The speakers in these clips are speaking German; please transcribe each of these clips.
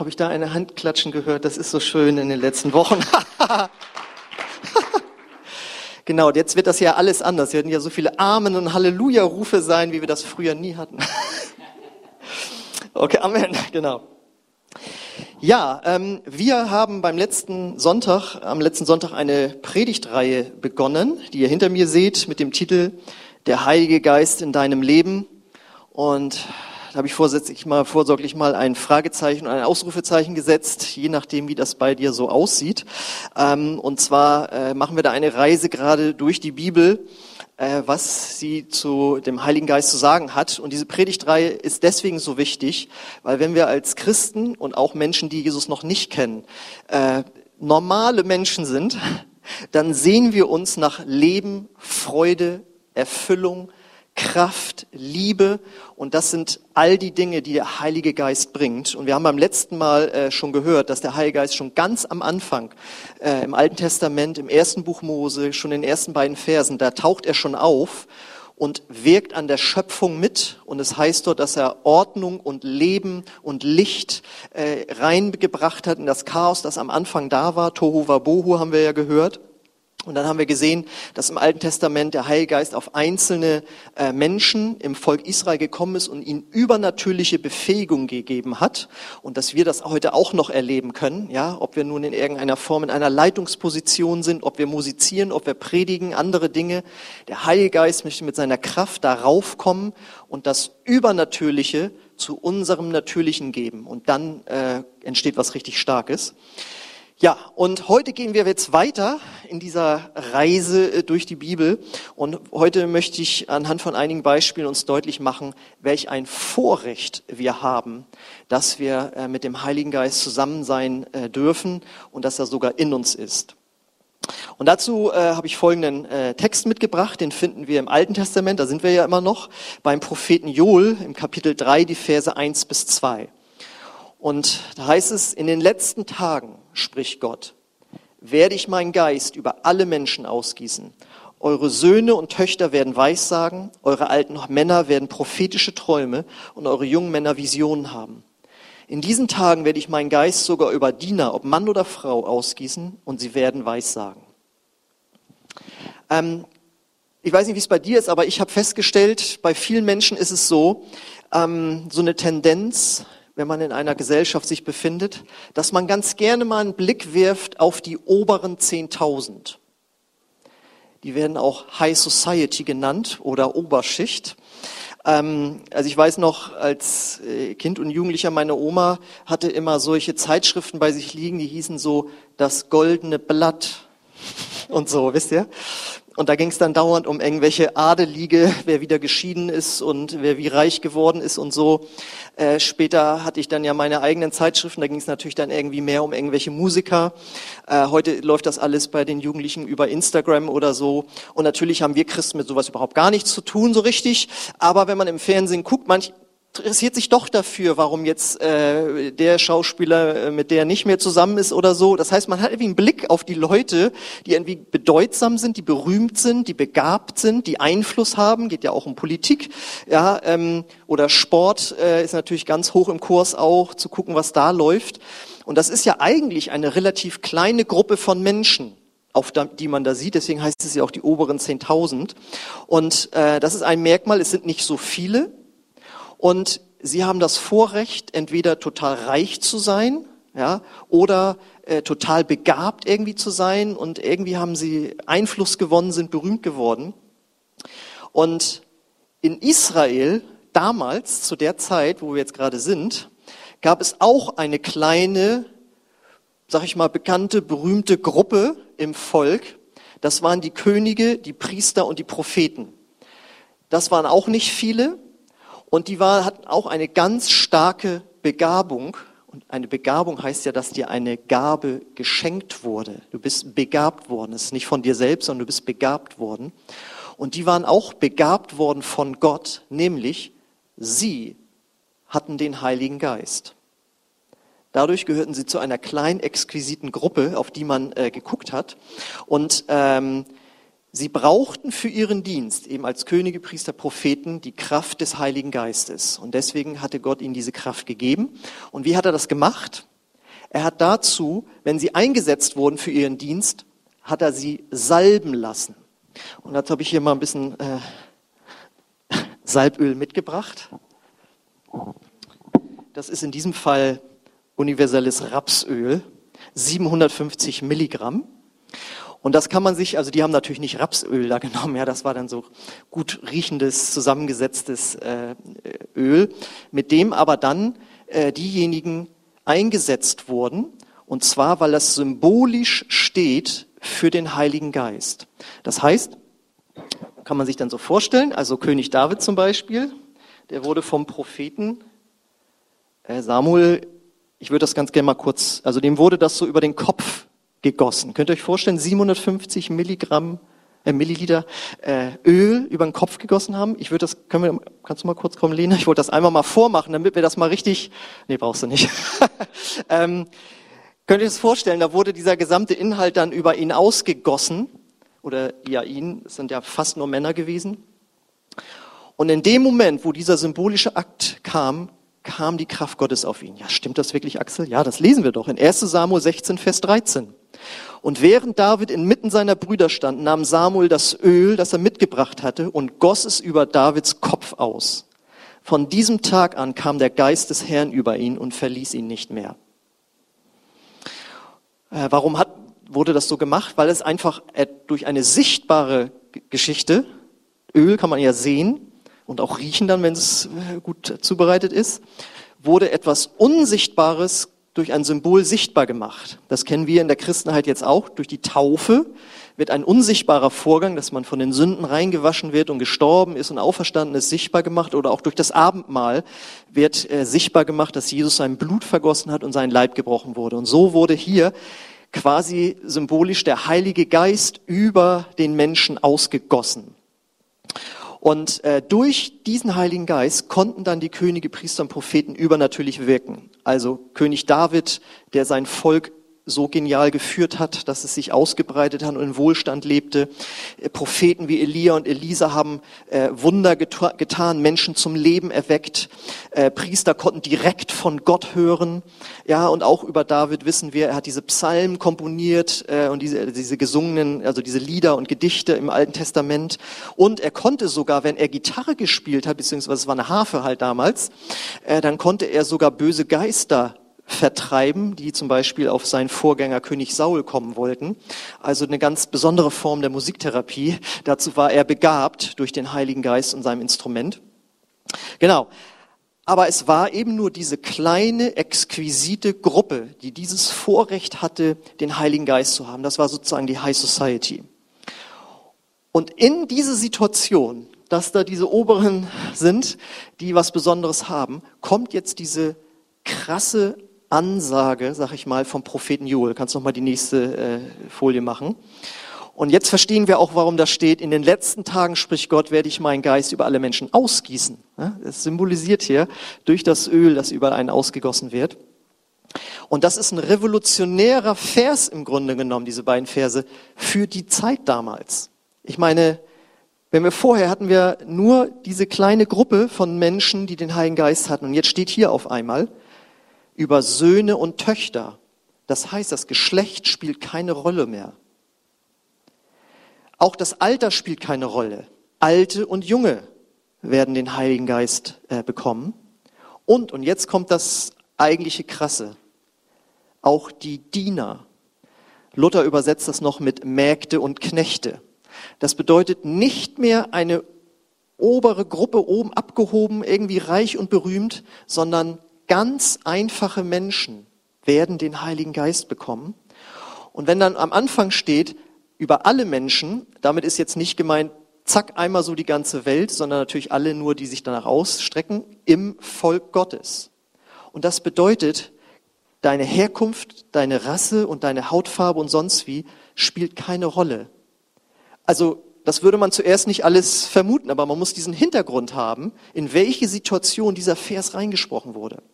Habe ich da eine Handklatschen gehört? Das ist so schön in den letzten Wochen. genau, jetzt wird das ja alles anders. Wir werden ja so viele Amen und Halleluja-Rufe sein, wie wir das früher nie hatten. okay, Amen, genau. Ja, ähm, wir haben beim letzten Sonntag, am letzten Sonntag eine Predigtreihe begonnen, die ihr hinter mir seht, mit dem Titel Der Heilige Geist in deinem Leben. Und da habe ich vorsätzlich mal, vorsorglich mal ein Fragezeichen und ein Ausrufezeichen gesetzt, je nachdem, wie das bei dir so aussieht. Ähm, und zwar äh, machen wir da eine Reise gerade durch die Bibel, äh, was sie zu dem Heiligen Geist zu sagen hat. Und diese Predigtreihe ist deswegen so wichtig, weil wenn wir als Christen und auch Menschen, die Jesus noch nicht kennen, äh, normale Menschen sind, dann sehen wir uns nach Leben, Freude, Erfüllung, Kraft, Liebe und das sind all die Dinge, die der Heilige Geist bringt. Und wir haben beim letzten Mal äh, schon gehört, dass der Heilige Geist schon ganz am Anfang äh, im Alten Testament, im ersten Buch Mose, schon in den ersten beiden Versen, da taucht er schon auf und wirkt an der Schöpfung mit. Und es heißt dort, dass er Ordnung und Leben und Licht äh, reingebracht hat in das Chaos, das am Anfang da war. Tohu Wabohu haben wir ja gehört. Und dann haben wir gesehen, dass im Alten Testament der Heilgeist auf einzelne äh, Menschen im Volk Israel gekommen ist und ihnen übernatürliche Befähigung gegeben hat und dass wir das heute auch noch erleben können, ja, ob wir nun in irgendeiner Form in einer Leitungsposition sind, ob wir musizieren, ob wir predigen, andere Dinge. Der Heilgeist möchte mit seiner Kraft darauf kommen und das Übernatürliche zu unserem Natürlichen geben und dann äh, entsteht was richtig Starkes. Ja, und heute gehen wir jetzt weiter in dieser Reise äh, durch die Bibel. Und heute möchte ich anhand von einigen Beispielen uns deutlich machen, welch ein Vorrecht wir haben, dass wir äh, mit dem Heiligen Geist zusammen sein äh, dürfen und dass er sogar in uns ist. Und dazu äh, habe ich folgenden äh, Text mitgebracht, den finden wir im Alten Testament, da sind wir ja immer noch, beim Propheten Joel im Kapitel 3, die Verse 1 bis 2. Und da heißt es, in den letzten Tagen, spricht Gott, werde ich meinen Geist über alle Menschen ausgießen. Eure Söhne und Töchter werden Weissagen, eure alten Männer werden prophetische Träume und eure jungen Männer Visionen haben. In diesen Tagen werde ich meinen Geist sogar über Diener, ob Mann oder Frau, ausgießen und sie werden Weissagen. Ähm, ich weiß nicht, wie es bei dir ist, aber ich habe festgestellt, bei vielen Menschen ist es so, ähm, so eine Tendenz, wenn man in einer Gesellschaft sich befindet, dass man ganz gerne mal einen Blick wirft auf die oberen 10.000. Die werden auch High Society genannt oder Oberschicht. Ähm, also ich weiß noch, als äh, Kind und Jugendlicher, meine Oma hatte immer solche Zeitschriften bei sich liegen, die hießen so das goldene Blatt und so, wisst ihr? Und da ging es dann dauernd um irgendwelche Adelige, wer wieder geschieden ist und wer wie reich geworden ist und so. Äh, später hatte ich dann ja meine eigenen Zeitschriften, da ging es natürlich dann irgendwie mehr um irgendwelche Musiker. Äh, heute läuft das alles bei den Jugendlichen über Instagram oder so. Und natürlich haben wir Christen mit sowas überhaupt gar nichts zu tun, so richtig. Aber wenn man im Fernsehen guckt, manch, interessiert sich doch dafür, warum jetzt äh, der Schauspieler äh, mit der nicht mehr zusammen ist oder so. Das heißt, man hat irgendwie einen Blick auf die Leute, die irgendwie bedeutsam sind, die berühmt sind, die begabt sind, die Einfluss haben. Geht ja auch um Politik, ja, ähm, oder Sport äh, ist natürlich ganz hoch im Kurs auch zu gucken, was da läuft. Und das ist ja eigentlich eine relativ kleine Gruppe von Menschen auf die man da sieht. Deswegen heißt es ja auch die oberen 10.000. Und äh, das ist ein Merkmal. Es sind nicht so viele. Und sie haben das Vorrecht, entweder total reich zu sein, ja, oder äh, total begabt irgendwie zu sein und irgendwie haben sie Einfluss gewonnen, sind berühmt geworden. Und in Israel damals, zu der Zeit, wo wir jetzt gerade sind, gab es auch eine kleine, sag ich mal, bekannte, berühmte Gruppe im Volk. Das waren die Könige, die Priester und die Propheten. Das waren auch nicht viele, und die war, hatten auch eine ganz starke Begabung. Und eine Begabung heißt ja, dass dir eine Gabe geschenkt wurde. Du bist begabt worden. Es ist nicht von dir selbst, sondern du bist begabt worden. Und die waren auch begabt worden von Gott, nämlich sie hatten den Heiligen Geist. Dadurch gehörten sie zu einer kleinen, exquisiten Gruppe, auf die man äh, geguckt hat. Und ähm, Sie brauchten für ihren Dienst, eben als Könige, Priester, Propheten, die Kraft des Heiligen Geistes. Und deswegen hatte Gott ihnen diese Kraft gegeben. Und wie hat er das gemacht? Er hat dazu, wenn sie eingesetzt wurden für ihren Dienst, hat er sie salben lassen. Und dazu habe ich hier mal ein bisschen äh, Salböl mitgebracht. Das ist in diesem Fall universelles Rapsöl, 750 Milligramm. Und das kann man sich, also die haben natürlich nicht Rapsöl da genommen, ja, das war dann so gut riechendes, zusammengesetztes äh, Öl, mit dem aber dann äh, diejenigen eingesetzt wurden, und zwar, weil das symbolisch steht für den Heiligen Geist. Das heißt, kann man sich dann so vorstellen, also König David zum Beispiel, der wurde vom Propheten äh, Samuel, ich würde das ganz gerne mal kurz, also dem wurde das so über den Kopf gegossen. Könnt ihr euch vorstellen, 750 Milligramm, äh, Milliliter äh, Öl über den Kopf gegossen haben? Ich würde das, können wir, kannst du mal kurz kommen, Lena? Ich wollte das einmal mal vormachen, damit wir das mal richtig, nee, brauchst du nicht. ähm, könnt ihr das vorstellen, da wurde dieser gesamte Inhalt dann über ihn ausgegossen, oder ja ihn, es sind ja fast nur Männer gewesen. Und in dem Moment, wo dieser symbolische Akt kam, kam die Kraft Gottes auf ihn. Ja, stimmt das wirklich, Axel? Ja, das lesen wir doch in 1 Samuel 16, Vers 13. Und während David inmitten seiner Brüder stand, nahm Samuel das Öl, das er mitgebracht hatte, und goss es über Davids Kopf aus. Von diesem Tag an kam der Geist des Herrn über ihn und verließ ihn nicht mehr. Äh, warum hat, wurde das so gemacht? Weil es einfach äh, durch eine sichtbare Geschichte, Öl kann man ja sehen, und auch riechen dann, wenn es äh, gut zubereitet ist, wurde etwas Unsichtbares durch ein Symbol sichtbar gemacht. Das kennen wir in der Christenheit jetzt auch. Durch die Taufe wird ein unsichtbarer Vorgang, dass man von den Sünden reingewaschen wird und gestorben ist und auferstanden ist, sichtbar gemacht. Oder auch durch das Abendmahl wird äh, sichtbar gemacht, dass Jesus sein Blut vergossen hat und sein Leib gebrochen wurde. Und so wurde hier quasi symbolisch der Heilige Geist über den Menschen ausgegossen. Und äh, durch diesen Heiligen Geist konnten dann die Könige, Priester und Propheten übernatürlich wirken. Also König David, der sein Volk so genial geführt hat, dass es sich ausgebreitet hat und in Wohlstand lebte. Äh, Propheten wie Elia und Elisa haben äh, Wunder getan, Menschen zum Leben erweckt. Äh, Priester konnten direkt von Gott hören. Ja, und auch über David wissen wir, er hat diese Psalmen komponiert äh, und diese, diese gesungenen, also diese Lieder und Gedichte im Alten Testament. Und er konnte sogar, wenn er Gitarre gespielt hat, beziehungsweise es war eine Harfe halt damals, äh, dann konnte er sogar böse Geister vertreiben, die zum Beispiel auf seinen Vorgänger König Saul kommen wollten. Also eine ganz besondere Form der Musiktherapie. Dazu war er begabt durch den Heiligen Geist und seinem Instrument. Genau. Aber es war eben nur diese kleine, exquisite Gruppe, die dieses Vorrecht hatte, den Heiligen Geist zu haben. Das war sozusagen die High Society. Und in diese Situation, dass da diese Oberen sind, die was Besonderes haben, kommt jetzt diese krasse Ansage, sag ich mal, vom Propheten Joel. Kannst noch mal die nächste äh, Folie machen. Und jetzt verstehen wir auch, warum da steht, in den letzten Tagen, spricht Gott, werde ich meinen Geist über alle Menschen ausgießen. Das symbolisiert hier durch das Öl, das über einen ausgegossen wird. Und das ist ein revolutionärer Vers im Grunde genommen, diese beiden Verse, für die Zeit damals. Ich meine, wenn wir vorher hatten wir nur diese kleine Gruppe von Menschen, die den Heiligen Geist hatten. Und jetzt steht hier auf einmal, über Söhne und Töchter. Das heißt, das Geschlecht spielt keine Rolle mehr. Auch das Alter spielt keine Rolle. Alte und Junge werden den Heiligen Geist äh, bekommen. Und, und jetzt kommt das eigentliche Krasse, auch die Diener. Luther übersetzt das noch mit Mägde und Knechte. Das bedeutet nicht mehr eine obere Gruppe oben abgehoben, irgendwie reich und berühmt, sondern ganz einfache Menschen werden den Heiligen Geist bekommen. Und wenn dann am Anfang steht, über alle Menschen, damit ist jetzt nicht gemeint, zack, einmal so die ganze Welt, sondern natürlich alle nur, die sich danach ausstrecken, im Volk Gottes. Und das bedeutet, deine Herkunft, deine Rasse und deine Hautfarbe und sonst wie spielt keine Rolle. Also das würde man zuerst nicht alles vermuten, aber man muss diesen Hintergrund haben, in welche Situation dieser Vers reingesprochen wurde.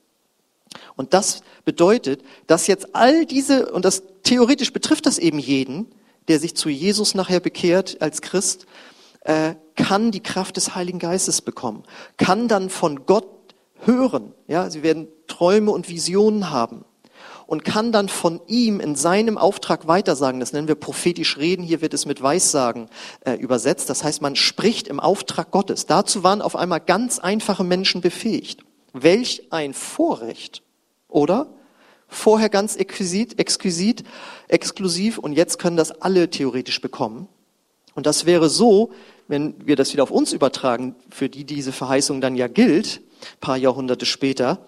Und das bedeutet, dass jetzt all diese, und das theoretisch betrifft das eben jeden, der sich zu Jesus nachher bekehrt als Christ, äh, kann die Kraft des Heiligen Geistes bekommen, kann dann von Gott hören. Ja, sie werden Träume und Visionen haben. und kann dann von ihm in seinem Auftrag weitersagen. Das nennen wir prophetisch reden. Hier wird es mit Weissagen äh, übersetzt. Das heißt, man spricht im Auftrag Gottes. Dazu waren auf einmal ganz einfache Menschen befähigt. Welch ein Vorrecht, oder? Vorher ganz exquisit, exquisit, exklusiv und jetzt können das alle theoretisch bekommen. Und das wäre so, wenn wir das wieder auf uns übertragen, für die diese Verheißung dann ja gilt, paar Jahrhunderte später.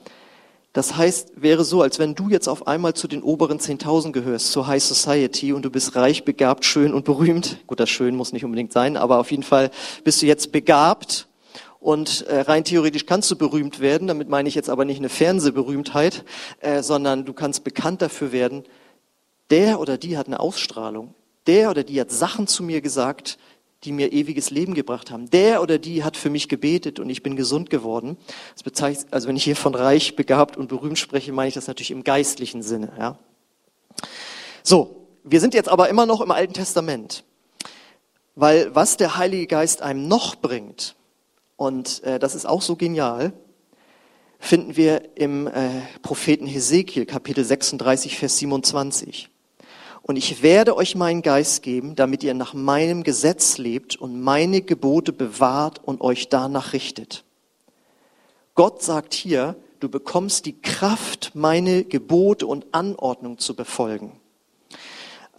Das heißt, wäre so, als wenn du jetzt auf einmal zu den oberen 10.000 gehörst, zur High Society und du bist reich, begabt, schön und berühmt. Gut, das schön muss nicht unbedingt sein, aber auf jeden Fall bist du jetzt begabt und äh, rein theoretisch kannst du berühmt werden. Damit meine ich jetzt aber nicht eine Fernsehberühmtheit, äh, sondern du kannst bekannt dafür werden. Der oder die hat eine Ausstrahlung. Der oder die hat Sachen zu mir gesagt, die mir ewiges Leben gebracht haben. Der oder die hat für mich gebetet und ich bin gesund geworden. Das bezeichnet, also wenn ich hier von reich, begabt und berühmt spreche, meine ich das natürlich im geistlichen Sinne. Ja. So, wir sind jetzt aber immer noch im Alten Testament, weil was der Heilige Geist einem noch bringt, und äh, das ist auch so genial, finden wir im äh, Propheten Hesekiel Kapitel 36, Vers 27. Und ich werde euch meinen Geist geben, damit ihr nach meinem Gesetz lebt und meine Gebote bewahrt und euch danach richtet. Gott sagt hier, du bekommst die Kraft, meine Gebote und Anordnung zu befolgen.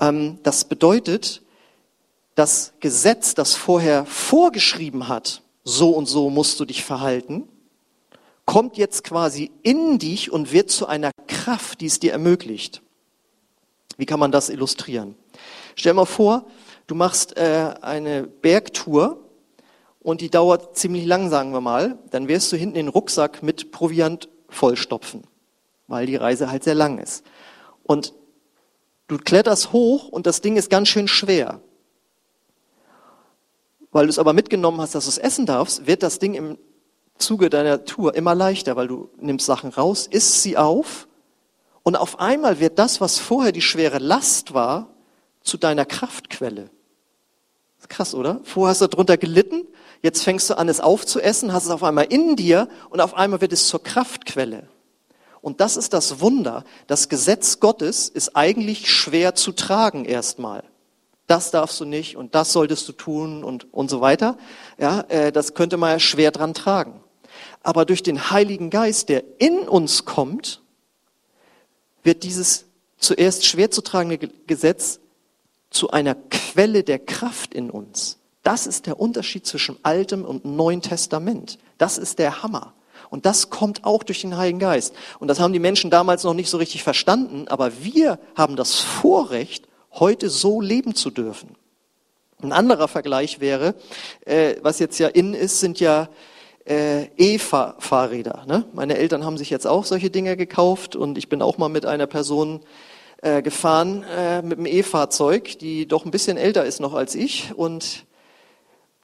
Ähm, das bedeutet, das Gesetz, das vorher vorgeschrieben hat, so und so musst du dich verhalten, kommt jetzt quasi in dich und wird zu einer Kraft, die es dir ermöglicht. Wie kann man das illustrieren? Stell mal vor, du machst äh, eine Bergtour und die dauert ziemlich lang, sagen wir mal. Dann wirst du hinten den Rucksack mit Proviant vollstopfen, weil die Reise halt sehr lang ist. Und du kletterst hoch und das Ding ist ganz schön schwer. Weil du es aber mitgenommen hast, dass du es essen darfst, wird das Ding im Zuge deiner Tour immer leichter, weil du nimmst Sachen raus, isst sie auf und auf einmal wird das, was vorher die schwere Last war, zu deiner Kraftquelle. Krass, oder? Vorher hast du darunter gelitten, jetzt fängst du an, es aufzuessen, hast es auf einmal in dir und auf einmal wird es zur Kraftquelle. Und das ist das Wunder. Das Gesetz Gottes ist eigentlich schwer zu tragen erstmal. Das darfst du nicht und das solltest du tun und, und so weiter. Ja, äh, das könnte man ja schwer dran tragen. Aber durch den Heiligen Geist, der in uns kommt, wird dieses zuerst schwer zu tragende Gesetz zu einer Quelle der Kraft in uns. Das ist der Unterschied zwischen Altem und Neuen Testament. Das ist der Hammer. Und das kommt auch durch den Heiligen Geist. Und das haben die Menschen damals noch nicht so richtig verstanden, aber wir haben das Vorrecht, heute so leben zu dürfen. Ein anderer Vergleich wäre, äh, was jetzt ja in ist, sind ja äh, E-Fahrräder. Ne? Meine Eltern haben sich jetzt auch solche Dinge gekauft und ich bin auch mal mit einer Person äh, gefahren äh, mit einem E-Fahrzeug, die doch ein bisschen älter ist noch als ich und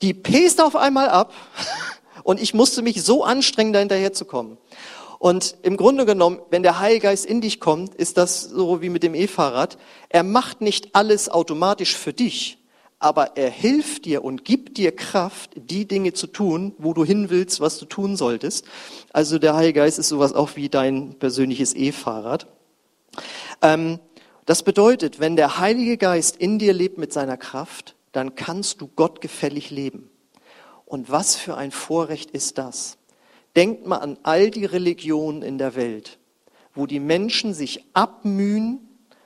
die pest auf einmal ab und ich musste mich so anstrengen, da hinterher zu kommen. Und im Grunde genommen, wenn der Heilgeist in dich kommt, ist das so wie mit dem E-Fahrrad. Er macht nicht alles automatisch für dich, aber er hilft dir und gibt dir Kraft, die Dinge zu tun, wo du hin willst, was du tun solltest. Also der Heilige Geist ist sowas auch wie dein persönliches E-Fahrrad. Ähm, das bedeutet, wenn der Heilige Geist in dir lebt mit seiner Kraft, dann kannst du gottgefällig leben. Und was für ein Vorrecht ist das? Denkt mal an all die Religionen in der Welt, wo die Menschen sich abmühen,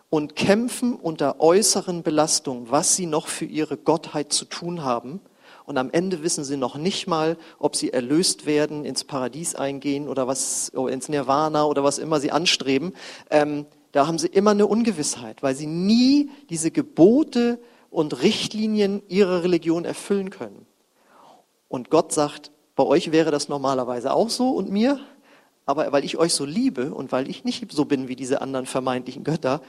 und kämpfen unter äußeren Belastungen, was sie noch für ihre Gottheit zu tun haben. Und am Ende wissen sie noch nicht mal, ob sie erlöst werden, ins Paradies eingehen oder was, ins Nirvana oder was immer sie anstreben. Ähm, da haben sie immer eine Ungewissheit, weil sie nie diese Gebote und Richtlinien ihrer Religion erfüllen können. Und Gott sagt, bei euch wäre das normalerweise auch so und mir, aber weil ich euch so liebe und weil ich nicht so bin wie diese anderen vermeintlichen Götter,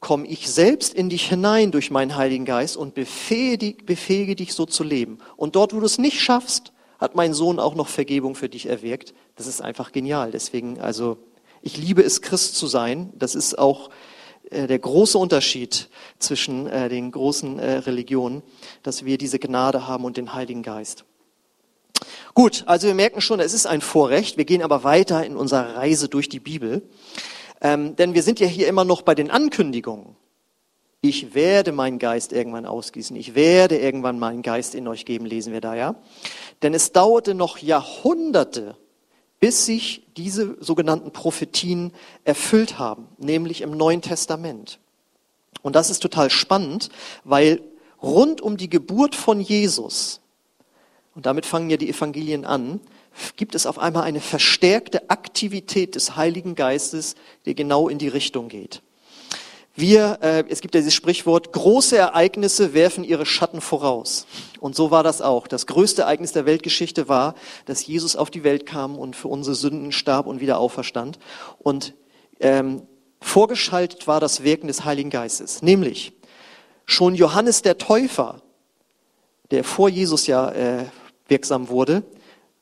komme ich selbst in dich hinein durch meinen Heiligen Geist und befähige, dich so zu leben. Und dort, wo du es nicht schaffst, hat mein Sohn auch noch Vergebung für dich erwirkt. Das ist einfach genial. Deswegen, also, ich liebe es, Christ zu sein. Das ist auch äh, der große Unterschied zwischen äh, den großen äh, Religionen, dass wir diese Gnade haben und den Heiligen Geist. Gut, also wir merken schon, es ist ein Vorrecht. Wir gehen aber weiter in unserer Reise durch die Bibel. Ähm, denn wir sind ja hier immer noch bei den Ankündigungen. Ich werde meinen Geist irgendwann ausgießen. Ich werde irgendwann meinen Geist in euch geben, lesen wir da, ja. Denn es dauerte noch Jahrhunderte, bis sich diese sogenannten Prophetien erfüllt haben, nämlich im Neuen Testament. Und das ist total spannend, weil rund um die Geburt von Jesus, und damit fangen ja die Evangelien an, gibt es auf einmal eine verstärkte Aktivität des Heiligen Geistes, die genau in die Richtung geht. Wir, äh, es gibt ja dieses Sprichwort, große Ereignisse werfen ihre Schatten voraus. Und so war das auch. Das größte Ereignis der Weltgeschichte war, dass Jesus auf die Welt kam und für unsere Sünden starb und wieder auferstand. Und ähm, vorgeschaltet war das Wirken des Heiligen Geistes. Nämlich schon Johannes der Täufer, der vor Jesus ja äh, wirksam wurde,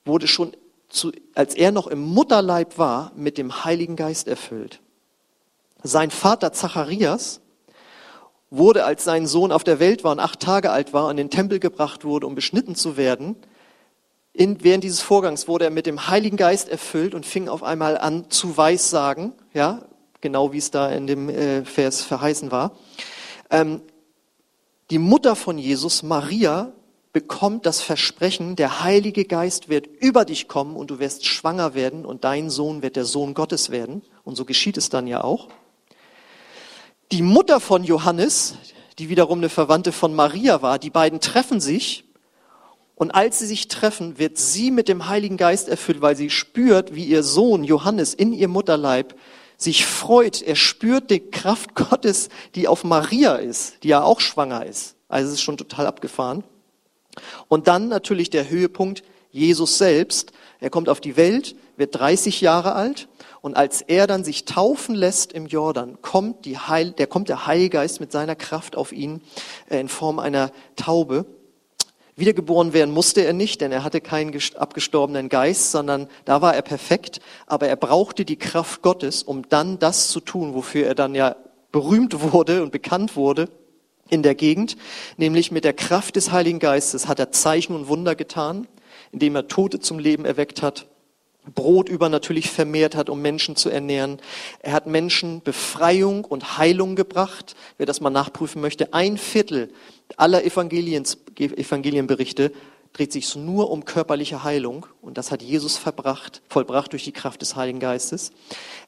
wurde schon, zu, als er noch im Mutterleib war, mit dem Heiligen Geist erfüllt. Sein Vater Zacharias wurde, als sein Sohn auf der Welt war und acht Tage alt war, in den Tempel gebracht wurde, um beschnitten zu werden. In, während dieses Vorgangs wurde er mit dem Heiligen Geist erfüllt und fing auf einmal an zu weissagen, ja, genau wie es da in dem äh, Vers verheißen war. Ähm, die Mutter von Jesus, Maria, bekommt das Versprechen, der Heilige Geist wird über dich kommen und du wirst schwanger werden und dein Sohn wird der Sohn Gottes werden. Und so geschieht es dann ja auch. Die Mutter von Johannes, die wiederum eine Verwandte von Maria war, die beiden treffen sich und als sie sich treffen, wird sie mit dem Heiligen Geist erfüllt, weil sie spürt, wie ihr Sohn Johannes in ihr Mutterleib sich freut. Er spürt die Kraft Gottes, die auf Maria ist, die ja auch schwanger ist. Also es ist schon total abgefahren. Und dann natürlich der Höhepunkt, Jesus selbst. Er kommt auf die Welt, wird 30 Jahre alt und als er dann sich taufen lässt im Jordan, kommt, die Heil, der, kommt der Heilgeist mit seiner Kraft auf ihn äh, in Form einer Taube. Wiedergeboren werden musste er nicht, denn er hatte keinen abgestorbenen Geist, sondern da war er perfekt. Aber er brauchte die Kraft Gottes, um dann das zu tun, wofür er dann ja berühmt wurde und bekannt wurde in der Gegend, nämlich mit der Kraft des Heiligen Geistes hat er Zeichen und Wunder getan, indem er Tote zum Leben erweckt hat, Brot übernatürlich vermehrt hat, um Menschen zu ernähren. Er hat Menschen Befreiung und Heilung gebracht. Wer das mal nachprüfen möchte, ein Viertel aller Evangelienberichte dreht sich nur um körperliche Heilung und das hat Jesus verbracht, vollbracht durch die Kraft des Heiligen Geistes.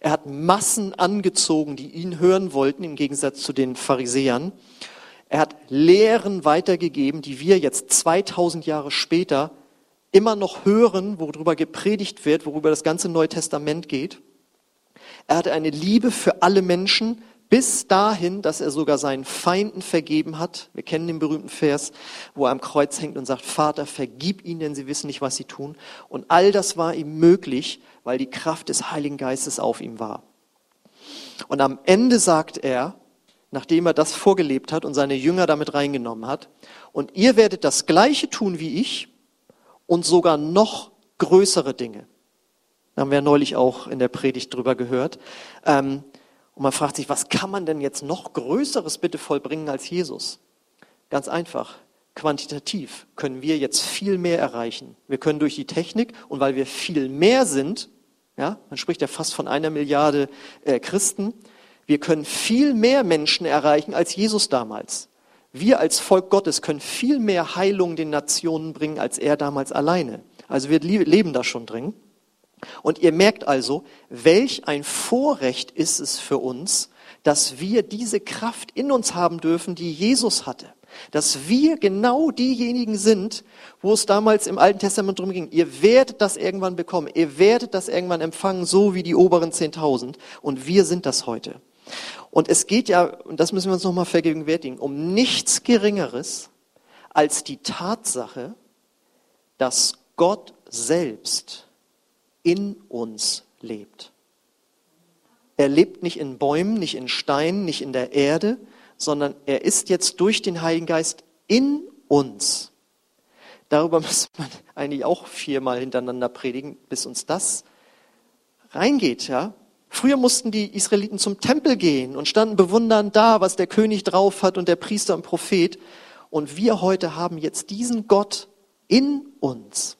Er hat Massen angezogen, die ihn hören wollten, im Gegensatz zu den Pharisäern. Er hat Lehren weitergegeben, die wir jetzt 2000 Jahre später immer noch hören, worüber gepredigt wird, worüber das ganze Neue Testament geht. Er hatte eine Liebe für alle Menschen bis dahin, dass er sogar seinen Feinden vergeben hat. Wir kennen den berühmten Vers, wo er am Kreuz hängt und sagt, Vater, vergib ihnen, denn sie wissen nicht, was sie tun. Und all das war ihm möglich, weil die Kraft des Heiligen Geistes auf ihm war. Und am Ende sagt er, nachdem er das vorgelebt hat und seine Jünger damit reingenommen hat. Und ihr werdet das Gleiche tun wie ich und sogar noch größere Dinge. Da haben wir neulich auch in der Predigt drüber gehört. Ähm, und man fragt sich, was kann man denn jetzt noch Größeres bitte vollbringen als Jesus? Ganz einfach. Quantitativ können wir jetzt viel mehr erreichen. Wir können durch die Technik und weil wir viel mehr sind, ja, man spricht ja fast von einer Milliarde äh, Christen, wir können viel mehr Menschen erreichen als Jesus damals. Wir als Volk Gottes können viel mehr Heilung den Nationen bringen als er damals alleine. Also wir leben da schon drin. Und ihr merkt also, welch ein Vorrecht ist es für uns, dass wir diese Kraft in uns haben dürfen, die Jesus hatte. Dass wir genau diejenigen sind, wo es damals im Alten Testament drum ging. Ihr werdet das irgendwann bekommen. Ihr werdet das irgendwann empfangen, so wie die oberen 10.000. Und wir sind das heute. Und es geht ja, und das müssen wir uns nochmal vergegenwärtigen, um nichts Geringeres als die Tatsache, dass Gott selbst in uns lebt. Er lebt nicht in Bäumen, nicht in Steinen, nicht in der Erde, sondern er ist jetzt durch den Heiligen Geist in uns. Darüber muss man eigentlich auch viermal hintereinander predigen, bis uns das reingeht, ja. Früher mussten die Israeliten zum Tempel gehen und standen bewundernd da, was der König drauf hat und der Priester und Prophet. Und wir heute haben jetzt diesen Gott in uns.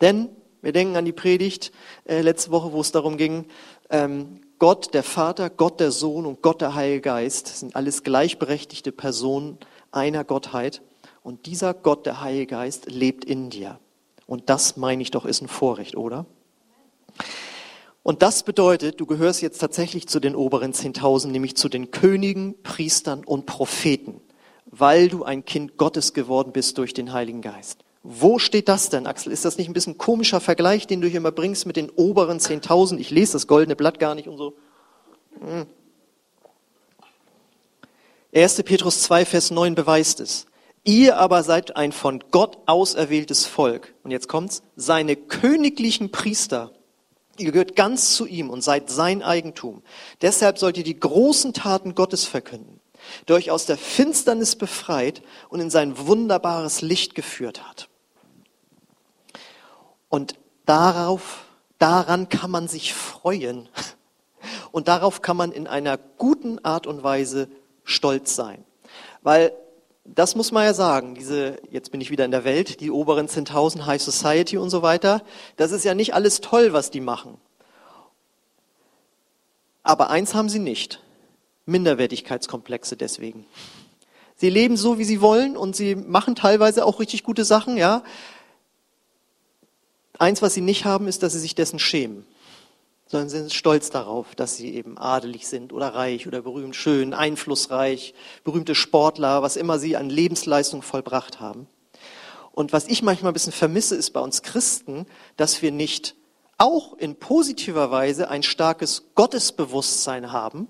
Denn wir denken an die Predigt äh, letzte Woche, wo es darum ging, ähm, Gott der Vater, Gott der Sohn und Gott der Heilige Geist sind alles gleichberechtigte Personen einer Gottheit. Und dieser Gott, der Heilige Geist, lebt in dir. Und das, meine ich doch, ist ein Vorrecht, oder? Und das bedeutet, du gehörst jetzt tatsächlich zu den oberen 10.000, nämlich zu den Königen, Priestern und Propheten, weil du ein Kind Gottes geworden bist durch den Heiligen Geist. Wo steht das denn, Axel? Ist das nicht ein bisschen komischer Vergleich, den du hier immer bringst mit den oberen 10.000? Ich lese das goldene Blatt gar nicht und so. 1. Hm. Petrus 2, Vers 9 beweist es. Ihr aber seid ein von Gott auserwähltes Volk. Und jetzt kommt's. Seine königlichen Priester. Ihr gehört ganz zu ihm und seid sein Eigentum. Deshalb sollt ihr die großen Taten Gottes verkünden, der euch aus der Finsternis befreit und in sein wunderbares Licht geführt hat. Und darauf, daran kann man sich freuen. Und darauf kann man in einer guten Art und Weise stolz sein. Weil das muss man ja sagen, diese, jetzt bin ich wieder in der Welt, die oberen 10.000 High Society und so weiter, das ist ja nicht alles toll, was die machen. Aber eins haben sie nicht, Minderwertigkeitskomplexe deswegen. Sie leben so, wie sie wollen und sie machen teilweise auch richtig gute Sachen, ja. Eins, was sie nicht haben, ist, dass sie sich dessen schämen sondern sind stolz darauf, dass sie eben adelig sind oder reich oder berühmt, schön, einflussreich, berühmte Sportler, was immer sie an Lebensleistung vollbracht haben. Und was ich manchmal ein bisschen vermisse, ist bei uns Christen, dass wir nicht auch in positiver Weise ein starkes Gottesbewusstsein haben,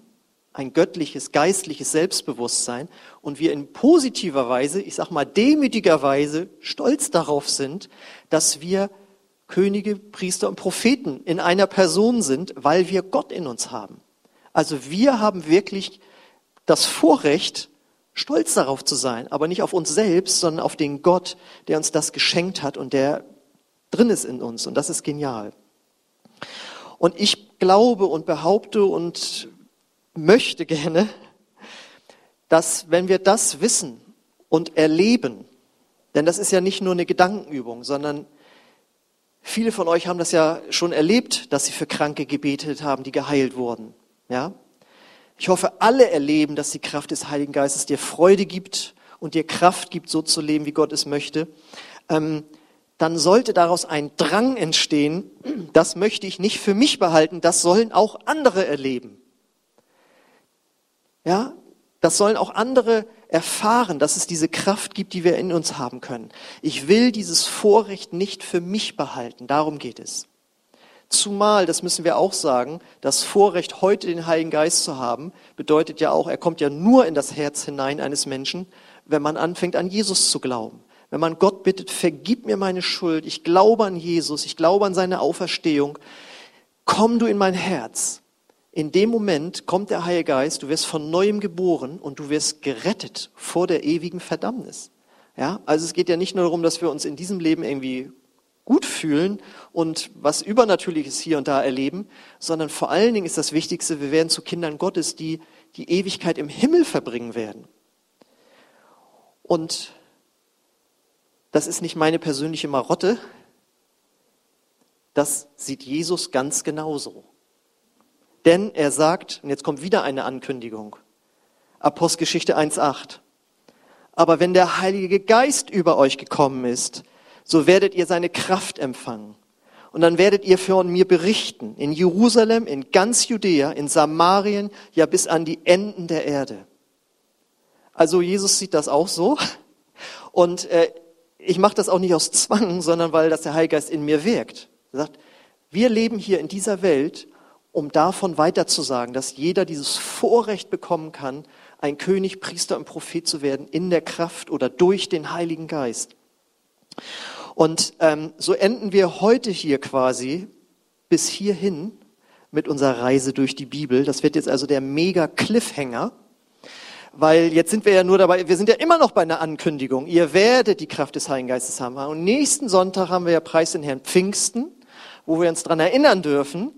ein göttliches, geistliches Selbstbewusstsein und wir in positiver Weise, ich sag mal demütiger Weise stolz darauf sind, dass wir Könige, Priester und Propheten in einer Person sind, weil wir Gott in uns haben. Also wir haben wirklich das Vorrecht, stolz darauf zu sein, aber nicht auf uns selbst, sondern auf den Gott, der uns das geschenkt hat und der drin ist in uns. Und das ist genial. Und ich glaube und behaupte und möchte gerne, dass wenn wir das wissen und erleben, denn das ist ja nicht nur eine Gedankenübung, sondern Viele von euch haben das ja schon erlebt, dass sie für Kranke gebetet haben, die geheilt wurden. Ja? Ich hoffe, alle erleben, dass die Kraft des Heiligen Geistes dir Freude gibt und dir Kraft gibt, so zu leben, wie Gott es möchte. Ähm, dann sollte daraus ein Drang entstehen, das möchte ich nicht für mich behalten, das sollen auch andere erleben. Ja, das sollen auch andere erfahren, dass es diese Kraft gibt, die wir in uns haben können. Ich will dieses Vorrecht nicht für mich behalten. Darum geht es. Zumal, das müssen wir auch sagen, das Vorrecht, heute den Heiligen Geist zu haben, bedeutet ja auch, er kommt ja nur in das Herz hinein eines Menschen, wenn man anfängt, an Jesus zu glauben. Wenn man Gott bittet, vergib mir meine Schuld, ich glaube an Jesus, ich glaube an seine Auferstehung, komm du in mein Herz in dem Moment kommt der Heilige Geist, du wirst von neuem geboren und du wirst gerettet vor der ewigen Verdammnis. Ja, also es geht ja nicht nur darum, dass wir uns in diesem Leben irgendwie gut fühlen und was Übernatürliches hier und da erleben, sondern vor allen Dingen ist das Wichtigste, wir werden zu Kindern Gottes, die die Ewigkeit im Himmel verbringen werden. Und das ist nicht meine persönliche Marotte, das sieht Jesus ganz genauso. Denn er sagt, und jetzt kommt wieder eine Ankündigung, Apostelgeschichte 1.8, aber wenn der Heilige Geist über euch gekommen ist, so werdet ihr seine Kraft empfangen. Und dann werdet ihr von mir berichten, in Jerusalem, in ganz Judäa, in Samarien, ja bis an die Enden der Erde. Also Jesus sieht das auch so. Und äh, ich mache das auch nicht aus Zwang, sondern weil das der Heilige Geist in mir wirkt. Er sagt, wir leben hier in dieser Welt um davon weiterzusagen, dass jeder dieses Vorrecht bekommen kann, ein König, Priester und Prophet zu werden in der Kraft oder durch den Heiligen Geist. Und ähm, so enden wir heute hier quasi bis hierhin mit unserer Reise durch die Bibel. Das wird jetzt also der mega Cliffhanger, weil jetzt sind wir ja nur dabei, wir sind ja immer noch bei einer Ankündigung. Ihr werdet die Kraft des Heiligen Geistes haben. Und nächsten Sonntag haben wir ja Preis den Herrn Pfingsten, wo wir uns dran erinnern dürfen,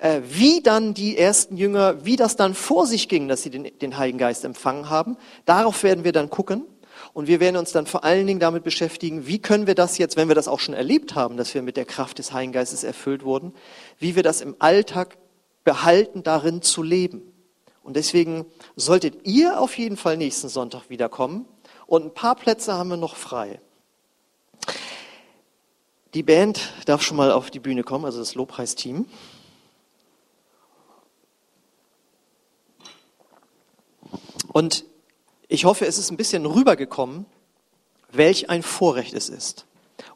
wie dann die ersten Jünger, wie das dann vor sich ging, dass sie den, den Heiligen Geist empfangen haben. Darauf werden wir dann gucken. Und wir werden uns dann vor allen Dingen damit beschäftigen, wie können wir das jetzt, wenn wir das auch schon erlebt haben, dass wir mit der Kraft des Heiligen Geistes erfüllt wurden, wie wir das im Alltag behalten, darin zu leben. Und deswegen solltet ihr auf jeden Fall nächsten Sonntag wiederkommen. Und ein paar Plätze haben wir noch frei. Die Band darf schon mal auf die Bühne kommen, also das Lobpreisteam. Und ich hoffe, es ist ein bisschen rübergekommen, welch ein Vorrecht es ist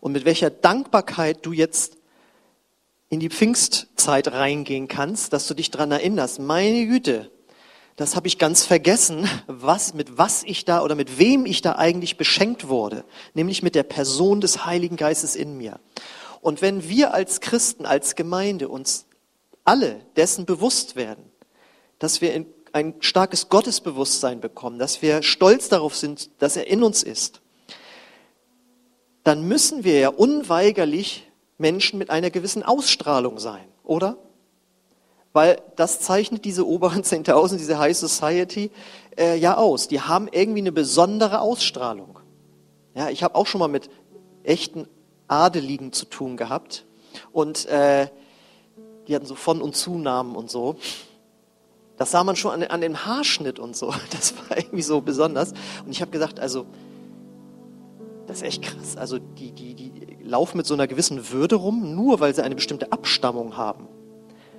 und mit welcher Dankbarkeit du jetzt in die Pfingstzeit reingehen kannst, dass du dich daran erinnerst, meine Güte, das habe ich ganz vergessen, was, mit was ich da oder mit wem ich da eigentlich beschenkt wurde, nämlich mit der Person des Heiligen Geistes in mir. Und wenn wir als Christen, als Gemeinde uns alle dessen bewusst werden, dass wir ein starkes Gottesbewusstsein bekommen, dass wir stolz darauf sind, dass er in uns ist, dann müssen wir ja unweigerlich Menschen mit einer gewissen Ausstrahlung sein, oder? Weil das zeichnet diese oberen 10.000, diese High Society äh, ja aus. Die haben irgendwie eine besondere Ausstrahlung. Ja, ich habe auch schon mal mit echten Adeligen zu tun gehabt und äh, die hatten so von und Zunamen und so. Das sah man schon an, an dem Haarschnitt und so. Das war irgendwie so besonders. Und ich habe gesagt, also das ist echt krass. Also die, die, die laufen mit so einer gewissen Würde rum, nur weil sie eine bestimmte Abstammung haben.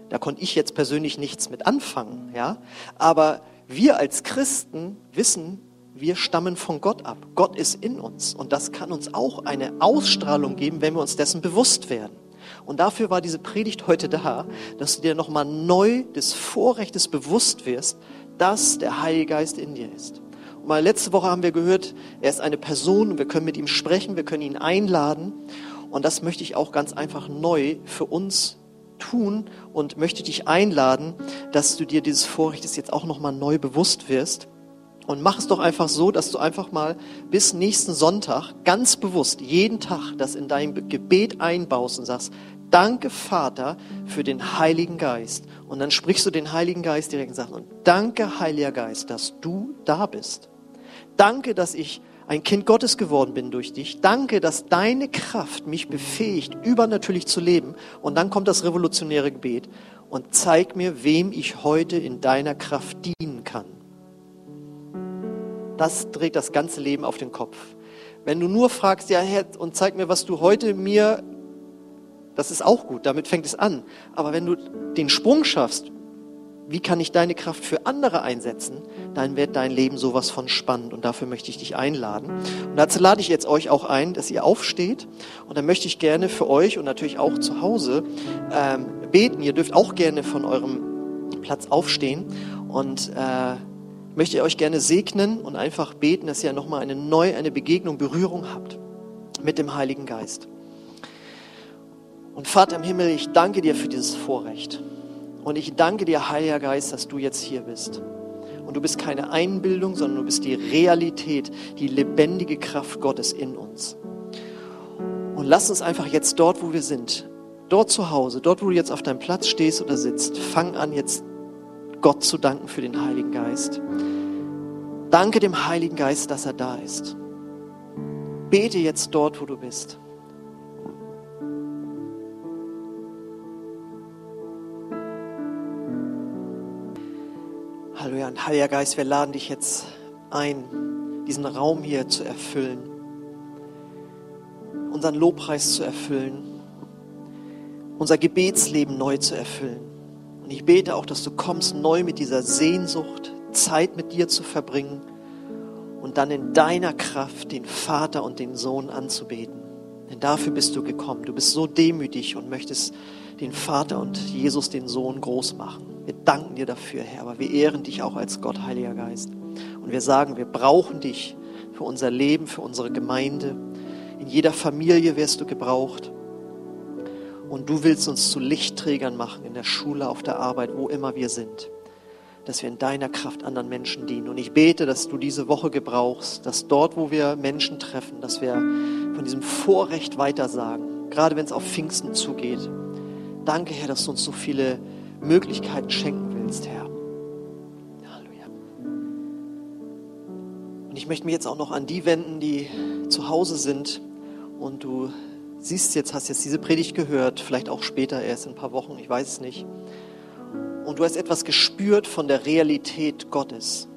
Da konnte ich jetzt persönlich nichts mit anfangen, ja. Aber wir als Christen wissen, wir stammen von Gott ab. Gott ist in uns. Und das kann uns auch eine Ausstrahlung geben, wenn wir uns dessen bewusst werden. Und dafür war diese Predigt heute da, dass du dir nochmal neu des Vorrechtes bewusst wirst, dass der Heilige Geist in dir ist. Und mal letzte Woche haben wir gehört, er ist eine Person und wir können mit ihm sprechen, wir können ihn einladen. Und das möchte ich auch ganz einfach neu für uns tun und möchte dich einladen, dass du dir dieses Vorrechtes jetzt auch nochmal neu bewusst wirst. Und mach es doch einfach so, dass du einfach mal bis nächsten Sonntag ganz bewusst jeden Tag das in dein Gebet einbaust und sagst, danke Vater für den Heiligen Geist. Und dann sprichst du den Heiligen Geist direkt und sagst, und danke Heiliger Geist, dass du da bist. Danke, dass ich ein Kind Gottes geworden bin durch dich. Danke, dass deine Kraft mich befähigt, übernatürlich zu leben. Und dann kommt das revolutionäre Gebet und zeig mir, wem ich heute in deiner Kraft dienen kann. Das dreht das ganze Leben auf den Kopf. Wenn du nur fragst, ja Herr, und zeig mir, was du heute mir, das ist auch gut, damit fängt es an. Aber wenn du den Sprung schaffst, wie kann ich deine Kraft für andere einsetzen, dann wird dein Leben sowas von spannend und dafür möchte ich dich einladen. Und dazu lade ich jetzt euch auch ein, dass ihr aufsteht und dann möchte ich gerne für euch und natürlich auch zu Hause ähm, beten. Ihr dürft auch gerne von eurem Platz aufstehen und äh, möchte euch gerne segnen und einfach beten, dass ihr nochmal eine neue, eine Begegnung, Berührung habt mit dem Heiligen Geist. Und Vater im Himmel, ich danke dir für dieses Vorrecht. Und ich danke dir, Heiliger Geist, dass du jetzt hier bist. Und du bist keine Einbildung, sondern du bist die Realität, die lebendige Kraft Gottes in uns. Und lass uns einfach jetzt dort, wo wir sind, dort zu Hause, dort, wo du jetzt auf deinem Platz stehst oder sitzt, fang an jetzt Gott zu danken für den Heiligen Geist. Danke dem Heiligen Geist, dass er da ist. Bete jetzt dort, wo du bist. Halleluja. Und Heiliger Geist, wir laden dich jetzt ein, diesen Raum hier zu erfüllen, unseren Lobpreis zu erfüllen, unser Gebetsleben neu zu erfüllen. Ich bete auch, dass du kommst neu mit dieser Sehnsucht, Zeit mit dir zu verbringen und dann in deiner Kraft den Vater und den Sohn anzubeten. Denn dafür bist du gekommen. Du bist so demütig und möchtest den Vater und Jesus, den Sohn, groß machen. Wir danken dir dafür, Herr, aber wir ehren dich auch als Gott, Heiliger Geist. Und wir sagen, wir brauchen dich für unser Leben, für unsere Gemeinde. In jeder Familie wirst du gebraucht. Und du willst uns zu Lichtträgern machen, in der Schule, auf der Arbeit, wo immer wir sind. Dass wir in deiner Kraft anderen Menschen dienen. Und ich bete, dass du diese Woche gebrauchst, dass dort, wo wir Menschen treffen, dass wir von diesem Vorrecht weitersagen. Gerade wenn es auf Pfingsten zugeht. Danke, Herr, dass du uns so viele Möglichkeiten schenken willst, Herr. Halleluja. Und ich möchte mich jetzt auch noch an die wenden, die zu Hause sind und du siehst jetzt, hast jetzt diese Predigt gehört, vielleicht auch später erst in ein paar Wochen, ich weiß es nicht. und du hast etwas gespürt von der Realität Gottes.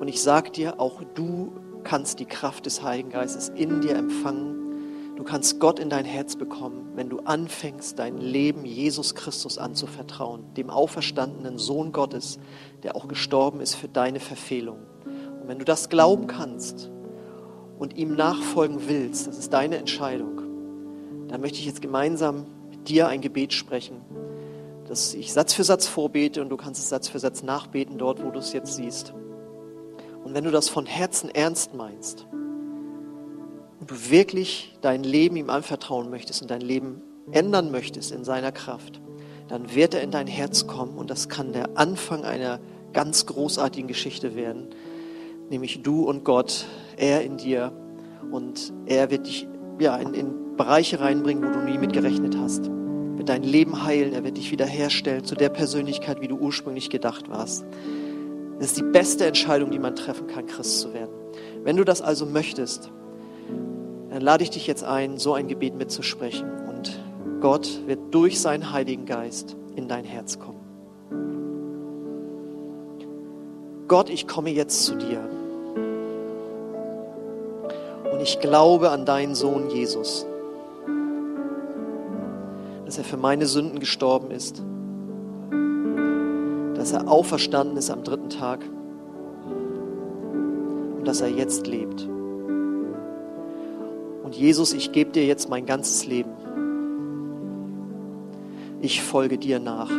Und ich sage dir, auch du kannst die Kraft des Heiligen Geistes in dir empfangen. Du kannst Gott in dein Herz bekommen, wenn du anfängst, dein Leben Jesus Christus anzuvertrauen, dem auferstandenen Sohn Gottes, der auch gestorben ist für deine Verfehlung. Und wenn du das glauben kannst und ihm nachfolgen willst, das ist deine Entscheidung, dann möchte ich jetzt gemeinsam mit dir ein Gebet sprechen, dass ich Satz für Satz vorbete und du kannst es Satz für Satz nachbeten dort, wo du es jetzt siehst. Und wenn du das von Herzen ernst meinst und du wirklich dein Leben ihm anvertrauen möchtest und dein Leben ändern möchtest in seiner Kraft, dann wird er in dein Herz kommen und das kann der Anfang einer ganz großartigen Geschichte werden, nämlich du und Gott, er in dir und er wird dich ja, in, in Bereiche reinbringen, wo du nie mit gerechnet hast. Wird dein Leben heilen, er wird dich wiederherstellen zu der Persönlichkeit, wie du ursprünglich gedacht warst. Es ist die beste Entscheidung, die man treffen kann, Christ zu werden. Wenn du das also möchtest, dann lade ich dich jetzt ein, so ein Gebet mitzusprechen. Und Gott wird durch seinen Heiligen Geist in dein Herz kommen. Gott, ich komme jetzt zu dir. Und ich glaube an deinen Sohn Jesus, dass er für meine Sünden gestorben ist dass er auferstanden ist am dritten Tag und dass er jetzt lebt. Und Jesus, ich gebe dir jetzt mein ganzes Leben. Ich folge dir nach.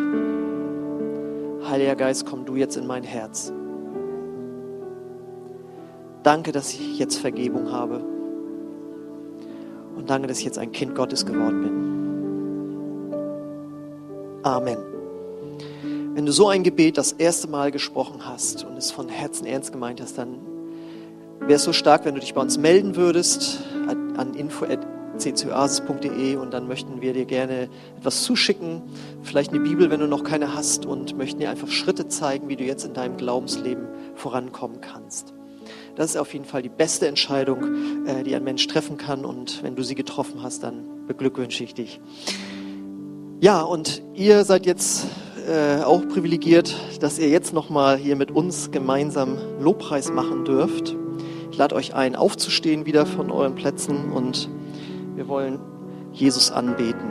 Heiliger Geist, komm du jetzt in mein Herz. Danke, dass ich jetzt Vergebung habe. Und danke, dass ich jetzt ein Kind Gottes geworden bin. Amen. Wenn du so ein Gebet das erste Mal gesprochen hast und es von Herzen ernst gemeint hast, dann wäre es so stark, wenn du dich bei uns melden würdest an info.ccoasis.de und dann möchten wir dir gerne etwas zuschicken, vielleicht eine Bibel, wenn du noch keine hast und möchten dir einfach Schritte zeigen, wie du jetzt in deinem Glaubensleben vorankommen kannst. Das ist auf jeden Fall die beste Entscheidung, äh, die ein Mensch treffen kann und wenn du sie getroffen hast, dann beglückwünsche ich dich. Ja, und ihr seid jetzt äh, auch privilegiert, dass ihr jetzt nochmal hier mit uns gemeinsam Lobpreis machen dürft. Ich lade euch ein, aufzustehen wieder von euren Plätzen und wir wollen Jesus anbeten.